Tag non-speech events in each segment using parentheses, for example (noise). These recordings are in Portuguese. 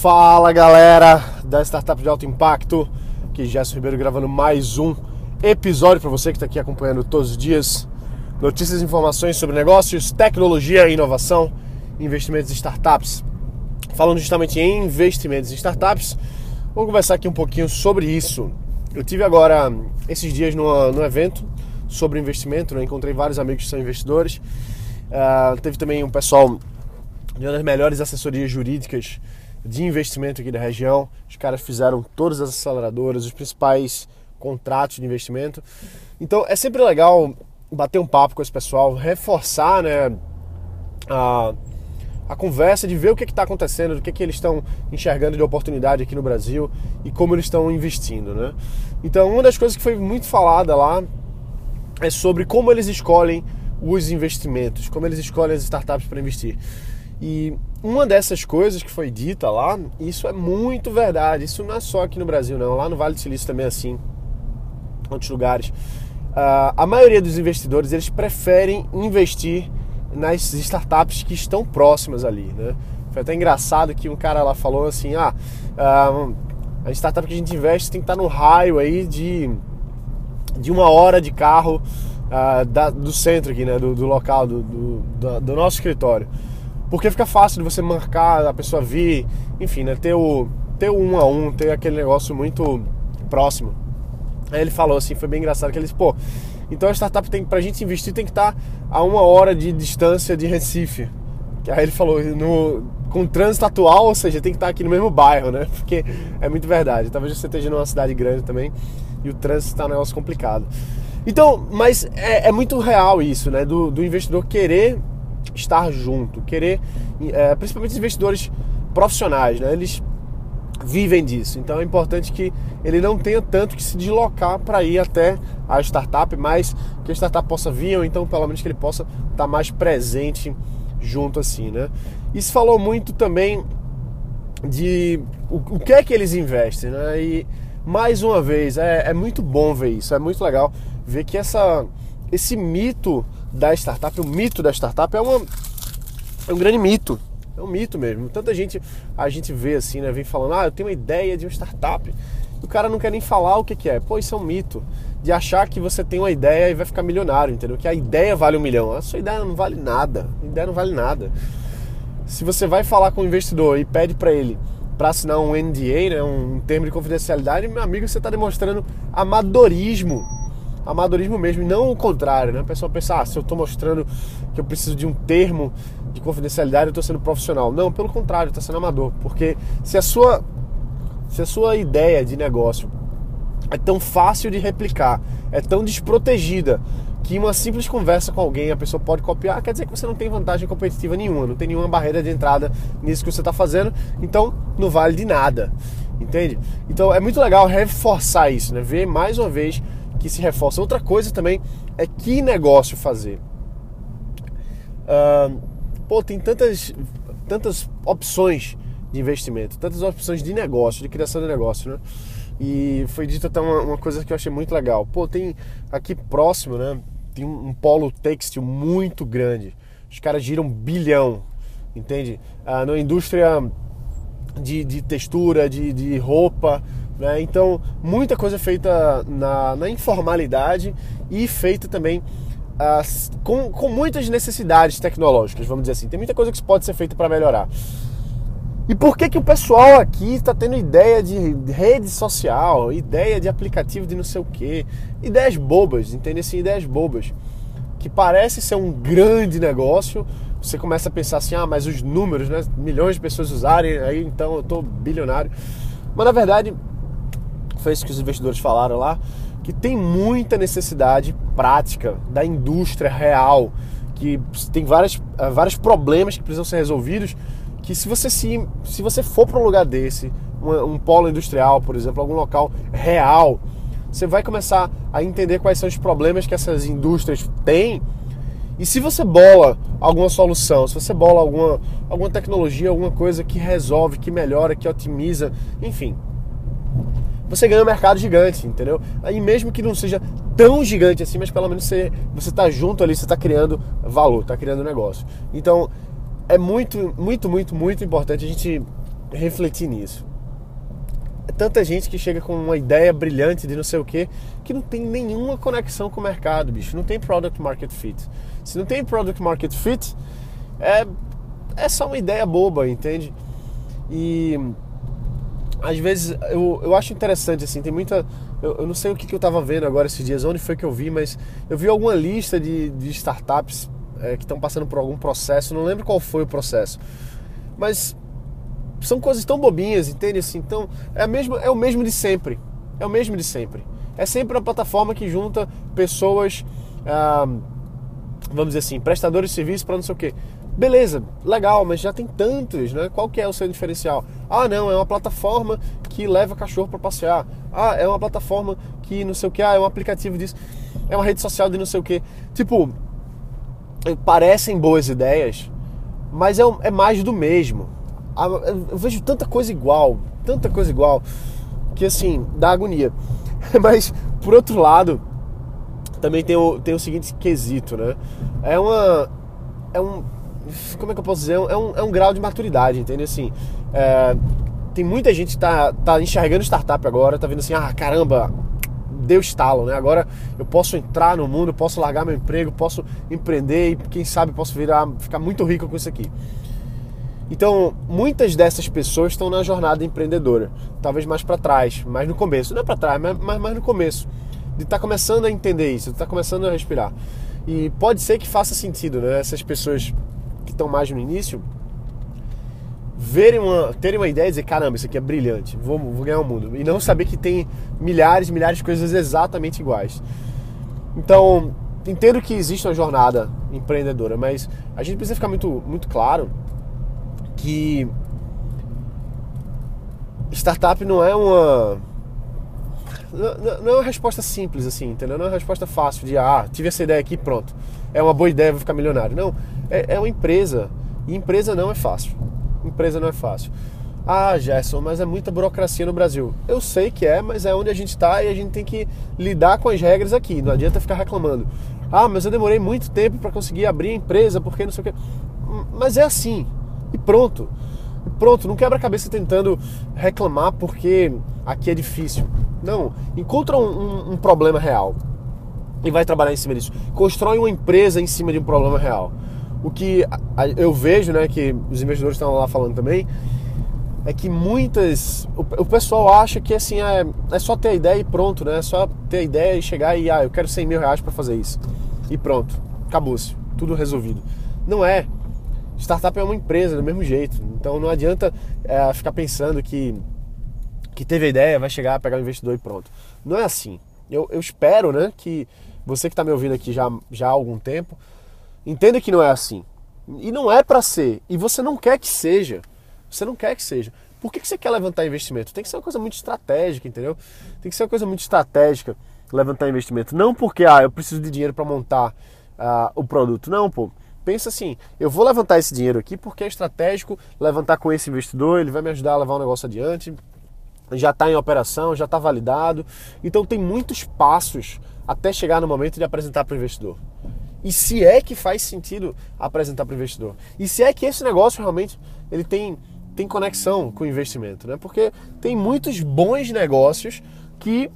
Fala galera da Startup de Alto Impacto, que Gerson Ribeiro gravando mais um episódio para você que está aqui acompanhando todos os dias. Notícias e informações sobre negócios, tecnologia, inovação, investimentos em startups. Falando justamente em investimentos em startups, vamos conversar aqui um pouquinho sobre isso. Eu tive agora esses dias no, no evento sobre investimento, né? encontrei vários amigos que são investidores. Uh, teve também um pessoal de uma das melhores assessorias jurídicas de investimento aqui da região. Os caras fizeram todas as aceleradoras, os principais contratos de investimento. Então é sempre legal bater um papo com esse pessoal, reforçar né, a, a conversa, de ver o que está acontecendo, do que, que eles estão enxergando de oportunidade aqui no Brasil e como eles estão investindo. Né? Então, uma das coisas que foi muito falada lá é sobre como eles escolhem os investimentos, como eles escolhem as startups para investir. E uma dessas coisas que foi dita lá, isso é muito verdade. Isso não é só aqui no Brasil, não. Lá no Vale do Silício também é assim, outros lugares. Uh, a maioria dos investidores eles preferem investir nas startups que estão próximas ali, né? Foi até engraçado que um cara lá falou assim, ah, uh, a startup que a gente investe tem que estar no raio aí de, de uma hora de carro uh, da, do centro aqui, né? Do, do local, do, do, do nosso escritório. Porque fica fácil de você marcar, a pessoa vir, enfim, né? Ter o, ter o um a um, ter aquele negócio muito próximo. Aí ele falou assim, foi bem engraçado, que ele disse, pô, então a startup tem, pra gente investir tem que estar tá a uma hora de distância de Recife. Aí ele falou, no, com o trânsito atual, ou seja, tem que estar tá aqui no mesmo bairro, né? (laughs) Porque é muito verdade. Talvez você esteja numa cidade grande também e o trânsito está um negócio complicado. Então, mas é, é muito real isso, né? Do, do investidor querer estar junto, querer, é, principalmente os investidores profissionais, né? Eles vivem disso. Então é importante que ele não tenha tanto que se deslocar para ir até a startup, mas que a startup possa vir, ou então pelo menos que ele possa estar tá mais presente junto assim, né? Isso falou muito também de o, o que é que eles investem, né? E mais uma vez, é, é muito bom ver isso, é muito legal ver que essa, esse mito da startup, o mito da startup é, uma, é um grande mito. É um mito mesmo. Tanta gente a gente vê assim, né? Vem falando, ah, eu tenho uma ideia de uma startup. E o cara não quer nem falar o que, que é. Pô, isso é um mito. De achar que você tem uma ideia e vai ficar milionário, entendeu? Que a ideia vale um milhão. A sua ideia não vale nada. A ideia não vale nada. Se você vai falar com o investidor e pede para ele para assinar um NDA, né, um termo de confidencialidade, meu amigo, você está demonstrando amadorismo amadorismo mesmo, e não o contrário, né? A pessoa pensa, ah, se eu estou mostrando que eu preciso de um termo de confidencialidade, eu estou sendo profissional. Não, pelo contrário, está sendo amador. Porque se a sua se a sua ideia de negócio é tão fácil de replicar, é tão desprotegida, que uma simples conversa com alguém a pessoa pode copiar, quer dizer que você não tem vantagem competitiva nenhuma, não tem nenhuma barreira de entrada nisso que você está fazendo, então não vale de nada, entende? Então é muito legal reforçar isso, né? Ver mais uma vez que se reforça. Outra coisa também é que negócio fazer. Uh, pô, tem tantas, tantas opções de investimento, tantas opções de negócio, de criação de negócio, né? E foi dito até uma, uma coisa que eu achei muito legal. Pô, tem aqui próximo, né? Tem um, um polo têxtil muito grande. Os caras giram bilhão, entende? Uh, na indústria de, de textura, de, de roupa, né? Então, muita coisa feita na, na informalidade e feita também uh, com, com muitas necessidades tecnológicas, vamos dizer assim. Tem muita coisa que pode ser feita para melhorar. E por que, que o pessoal aqui está tendo ideia de rede social, ideia de aplicativo de não sei o que, ideias bobas, entende? Assim, ideias bobas, que parece ser um grande negócio. Você começa a pensar assim, ah, mas os números, né? Milhões de pessoas usarem, aí então eu estou bilionário. Mas na verdade, foi isso que os investidores falaram lá, que tem muita necessidade prática da indústria real, que tem várias, eh, vários problemas que precisam ser resolvidos, que se você, se, se você for para um lugar desse, um, um polo industrial, por exemplo, algum local real, você vai começar a entender quais são os problemas que essas indústrias têm. E se você bola alguma solução, se você bola alguma, alguma tecnologia, alguma coisa que resolve, que melhora, que otimiza, enfim, você ganha um mercado gigante, entendeu? Aí mesmo que não seja tão gigante assim, mas pelo menos você, você tá junto ali, você está criando valor, está criando negócio. Então é muito, muito, muito, muito importante a gente refletir nisso. É tanta gente que chega com uma ideia brilhante de não sei o que, que não tem nenhuma conexão com o mercado, bicho. Não tem product market fit. Se não tem product market fit, é, é só uma ideia boba, entende? E às vezes eu, eu acho interessante, assim, tem muita. Eu, eu não sei o que, que eu estava vendo agora esses dias, onde foi que eu vi, mas eu vi alguma lista de, de startups é, que estão passando por algum processo, não lembro qual foi o processo, mas são coisas tão bobinhas, entende? Assim, então, é, mesmo, é o mesmo de sempre. É o mesmo de sempre. É sempre uma plataforma que junta pessoas, ah, vamos dizer assim, prestadores de serviço para não sei o quê. Beleza, legal, mas já tem tantos, né? Qual que é o seu diferencial? Ah, não, é uma plataforma que leva cachorro para passear. Ah, é uma plataforma que não sei o que, ah, é um aplicativo disso. É uma rede social de não sei o que. Tipo, parecem boas ideias, mas é, é mais do mesmo. Ah, eu vejo tanta coisa igual, tanta coisa igual, que assim, dá agonia. (laughs) Mas, por outro lado, também tem o, tem o seguinte quesito, né? É uma. É um. Como é que eu posso dizer? É um, é um grau de maturidade, entende? Assim, é, tem muita gente que tá, tá enxergando startup agora, tá vendo assim, ah, caramba, deu estalo, né? Agora eu posso entrar no mundo, posso largar meu emprego, posso empreender e quem sabe posso virar, ficar muito rico com isso aqui. Então, muitas dessas pessoas estão na jornada empreendedora, talvez mais para trás, mais no começo, não é para trás, mas, mas mais no começo, de estar tá começando a entender isso, de estar tá começando a respirar. E pode ser que faça sentido, né? Essas pessoas estão mais no início verem uma, terem uma ideia e dizer, caramba, isso aqui é brilhante, vou, vou ganhar o um mundo. E não saber que tem milhares e milhares de coisas exatamente iguais. Então, entendo que existe uma jornada empreendedora, mas a gente precisa ficar muito, muito claro que startup não é uma não, é uma resposta simples assim, entendeu? Não é uma resposta fácil de ah, tive essa ideia aqui, pronto. É uma boa ideia, vou ficar milionário. Não, é, é uma empresa. E empresa não é fácil. Empresa não é fácil. Ah, Gerson, mas é muita burocracia no Brasil. Eu sei que é, mas é onde a gente está e a gente tem que lidar com as regras aqui. Não adianta ficar reclamando. Ah, mas eu demorei muito tempo para conseguir abrir a empresa, porque não sei o quê. Mas é assim. E pronto. Pronto, não quebra a cabeça tentando reclamar porque aqui é difícil. Não, encontra um, um, um problema real e vai trabalhar em cima disso. Constrói uma empresa em cima de um problema real. O que eu vejo, né, que os investidores estão lá falando também, é que muitas. O, pessoal acha que assim é, é só ter a ideia e pronto, né? É só ter a ideia e chegar e ah, eu quero 100 mil reais para fazer isso. E pronto, acabou-se, tudo resolvido. Não é. Startup é uma empresa do mesmo jeito. Então não adianta é, ficar pensando que, que teve a ideia, vai chegar, pegar o investidor e pronto. Não é assim. Eu, eu espero né, que você que está me ouvindo aqui já, já há algum tempo, entenda que não é assim. E não é para ser. E você não quer que seja. Você não quer que seja. Por que, que você quer levantar investimento? Tem que ser uma coisa muito estratégica, entendeu? Tem que ser uma coisa muito estratégica levantar investimento. Não porque, ah, eu preciso de dinheiro para montar uh, o produto. Não, pô pensa assim: eu vou levantar esse dinheiro aqui porque é estratégico levantar com esse investidor, ele vai me ajudar a levar o negócio adiante, já está em operação, já está validado. Então tem muitos passos até chegar no momento de apresentar para o investidor. E se é que faz sentido apresentar para o investidor? E se é que esse negócio realmente ele tem, tem conexão com o investimento, né? Porque tem muitos bons negócios que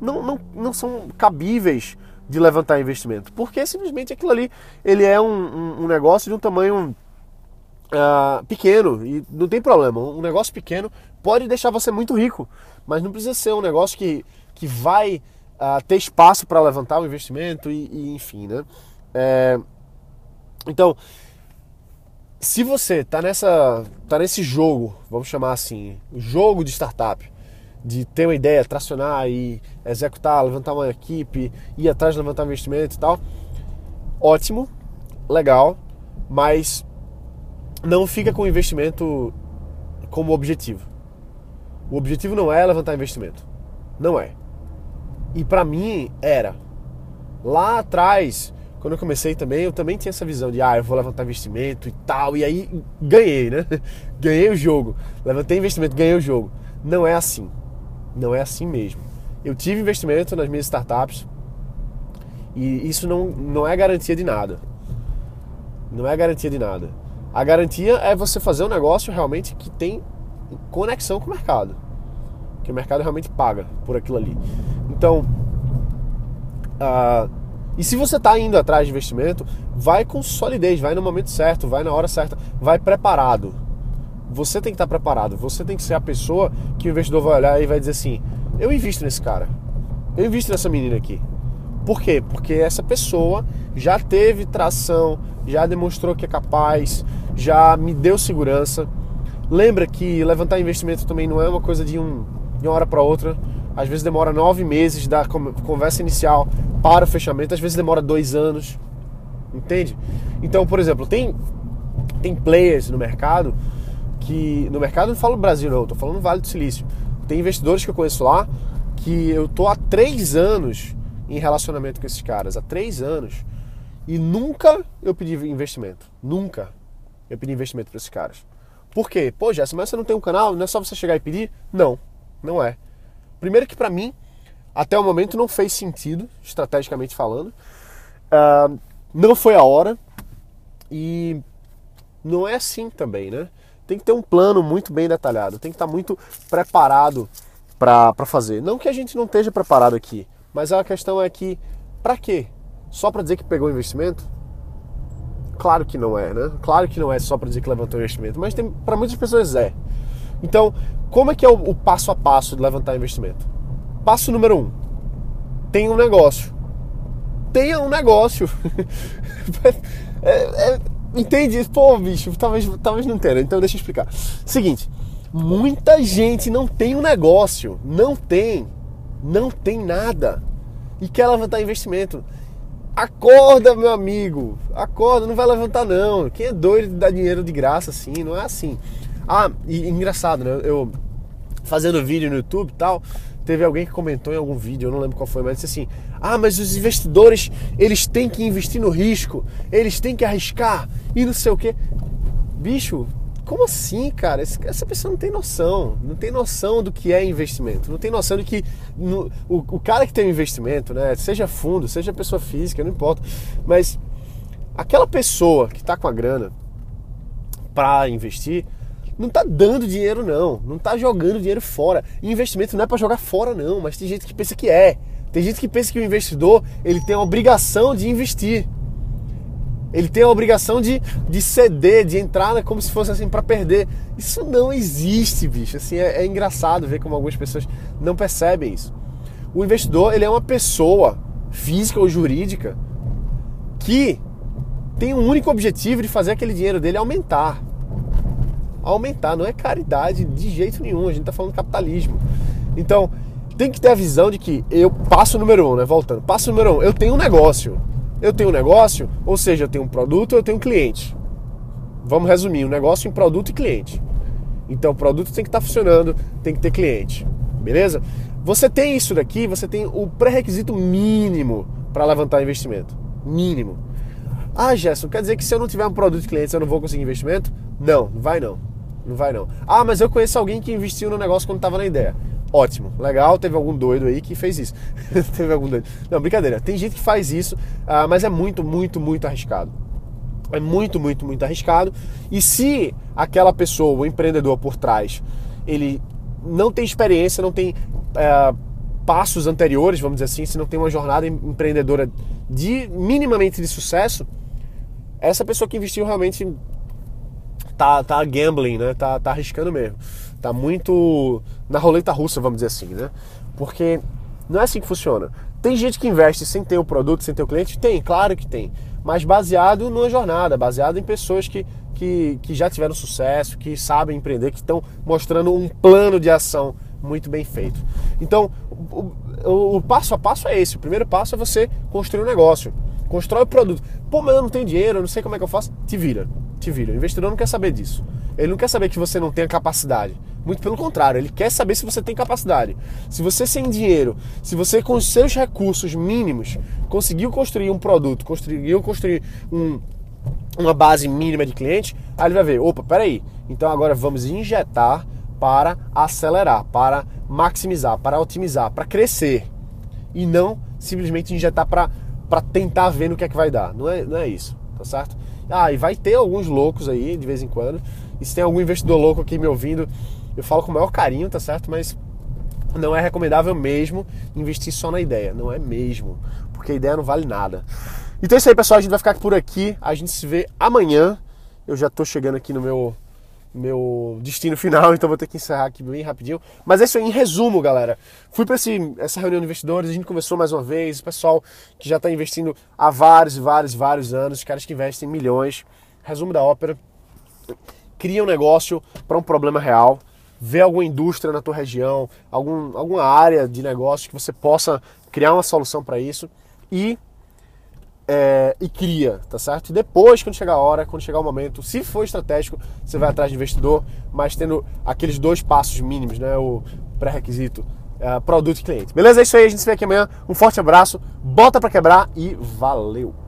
não, não, não são cabíveis de levantar investimento, porque simplesmente aquilo ali ele é um, um, um negócio de um tamanho uh, pequeno e não tem problema. Um negócio pequeno pode deixar você muito rico, mas não precisa ser um negócio que, que vai uh, ter espaço para levantar o investimento e, e enfim, né? É, então, se você está nessa, tá nesse jogo, vamos chamar assim, jogo de startup, de ter uma ideia, tracionar e executar, levantar uma equipe, ir atrás de levantar investimento e tal. Ótimo, legal, mas não fica com o investimento como objetivo. O objetivo não é levantar investimento. Não é. E para mim era. Lá atrás, quando eu comecei também, eu também tinha essa visão de, ah, eu vou levantar investimento e tal. E aí ganhei, né? (laughs) Ganhei o jogo. Levantei investimento, ganhei o jogo. Não é assim. Não é assim mesmo. Eu tive investimento nas minhas startups e isso não, não é garantia de nada. Não é garantia de nada. A garantia é você fazer um negócio realmente que tem conexão com o mercado. Que o mercado realmente paga por aquilo ali. Então, uh, e se você está indo atrás de investimento, vai com solidez, vai no momento certo, vai na hora certa, vai preparado. Você tem que estar tá preparado, você tem que ser a pessoa que o investidor vai olhar e vai dizer assim: eu invisto nesse cara, eu invisto nessa menina aqui. Por quê? Porque essa pessoa já teve tração, já demonstrou que é capaz, já me deu segurança. Lembra que levantar investimento também não é uma coisa de, um, de uma hora para outra. Às vezes demora nove meses da conversa inicial para o fechamento, às vezes demora dois anos. Entende? Então, por exemplo, tem, tem players no mercado que. No mercado não falo Brasil, não, estou falando Vale do Silício. Tem investidores que eu conheço lá que eu tô há três anos em relacionamento com esses caras, há três anos, e nunca eu pedi investimento. Nunca eu pedi investimento para esses caras. Por quê? Pô, Jéssica, mas você não tem um canal? Não é só você chegar e pedir? Não, não é. Primeiro que para mim, até o momento não fez sentido, estrategicamente falando. Uh, não foi a hora. E não é assim também, né? Tem que ter um plano muito bem detalhado, tem que estar muito preparado para fazer. Não que a gente não esteja preparado aqui, mas a questão é que, para quê? Só para dizer que pegou investimento? Claro que não é, né? Claro que não é só para dizer que levantou investimento, mas para muitas pessoas é. Então, como é que é o, o, passo a passo de levantar investimento? Passo número um: tenha um negócio. Tenha um negócio. (laughs) é, é, entende? Pô, bicho, talvez, talvez não tenha. Então, deixa eu explicar. Seguinte: muita gente não tem um negócio, não tem não tem nada e quer levantar investimento. Acorda, meu amigo, acorda, não vai levantar não. Quem é doido de dar dinheiro de graça assim? Não é assim. Ah, e engraçado, né? Eu fazendo vídeo no YouTube e tal, teve alguém que comentou em algum vídeo, eu não lembro qual foi, mas disse assim: "Ah, mas os investidores, eles têm que investir no risco, eles têm que arriscar e não sei o quê". Bicho, como assim, cara? Essa pessoa não tem noção, não tem noção do que é investimento, não tem noção de que no, o, o, cara que tem um investimento, né, seja fundo, seja pessoa física, não importa, mas aquela pessoa que está com a grana para investir, não está dando dinheiro não, não está jogando dinheiro fora. E investimento não é para jogar fora não, mas tem gente que pensa que é. Tem gente que pensa que o investidor ele tem a obrigação de investir. Ele tem a obrigação de, de ceder, de entrar né, como se fosse assim para perder. Isso não existe, bicho. Assim, é, é, engraçado ver como algumas pessoas não percebem isso. O investidor ele é uma pessoa física ou jurídica que tem um único objetivo de fazer aquele dinheiro dele aumentar. Aumentar, não é caridade de jeito nenhum. A gente está falando capitalismo. Então, tem que ter a visão de que eu passo número um, né? Voltando, passo número um, eu tenho um negócio eu tenho um negócio, ou seja, eu tenho um produto, eu tenho um cliente. Vamos resumir, um negócio em produto e cliente. Então, o produto tem que estar funcionando, tem que ter cliente, beleza? Você tem isso daqui, você tem o pré-requisito mínimo para levantar investimento. Mínimo. Ah, Gerson, quer dizer que se eu não tiver um produto e cliente, eu não vou conseguir investimento? Não vai não. Não vai não. Ah, mas eu conheço alguém que investiu no negócio quando estava na ideia. Ótimo, legal, teve algum doido aí que fez isso. (laughs) teve algum doido. Não, brincadeira, tem gente que faz isso, uh, mas é muito, muito, muito arriscado. É muito, muito, muito arriscado. E se aquela pessoa, o empreendedor por trás, ele não tem experiência, não tem uh, passos anteriores, vamos dizer assim, se não tem uma jornada empreendedora de minimamente de sucesso, essa pessoa que investiu realmente tá, tá gambling, né? Tá, tá arriscando mesmo. Tá muito na roleta russa, vamos dizer assim, né? Porque não é assim que funciona. Tem gente que investe sem ter o produto, sem ter o cliente? Tem, claro que tem. Mas baseado numa jornada, baseado em pessoas que, que, que já tiveram sucesso, que sabem empreender, que estão mostrando um plano de ação muito bem feito. Então, o, o, o, passo a passo é esse. O primeiro passo é você construir um negócio. Constrói o produto. Pô, mas eu não tenho dinheiro, eu não sei como é que eu faço. Te vira, te vira. O investidor não quer saber disso. Ele não quer saber que você não tem a capacidade. Muito pelo contrário, ele quer saber se você tem capacidade. Se você sem dinheiro, se você com os seus recursos mínimos conseguiu construir um produto, conseguiu construir um, uma base mínima de cliente, aí ele vai ver, opa, peraí, então agora vamos injetar para acelerar, para maximizar, para otimizar, para crescer. E não simplesmente injetar para tentar ver no que é que vai dar. Não é, não é isso, tá certo? Ah, e vai ter alguns loucos aí de vez em quando. E se tem algum investidor louco aqui me ouvindo, Eu falo com o maior carinho, tá certo? Mas não é recomendável mesmo investir só na ideia. Não é mesmo. Porque a ideia não vale nada. Então é isso aí, pessoal. A gente vai ficar por aqui. A gente se vê amanhã. Eu já tô chegando aqui no meu meu destino final, (laughs) então vou ter que encerrar aqui bem rapidinho. Mas é isso aí, em resumo, galera. Fui para essa reunião de investidores, a gente conversou mais uma vez, o pessoal que já está investindo há vários, vários, vários anos, os caras que investem milhões. Resumo da ópera: cria um negócio para um problema real, vê alguma indústria na tua região, algum, alguma área de negócio que você possa criar uma solução para isso e é, e cria, tá certo? E depois, quando chegar a hora, quando chegar o momento, se for estratégico, você vai atrás de investidor, mas tendo aqueles dois passos mínimos, né? O pré-requisito, é, produto e cliente. Beleza? É isso aí, a gente se vê aqui amanhã. Um forte abraço, bota para quebrar e valeu!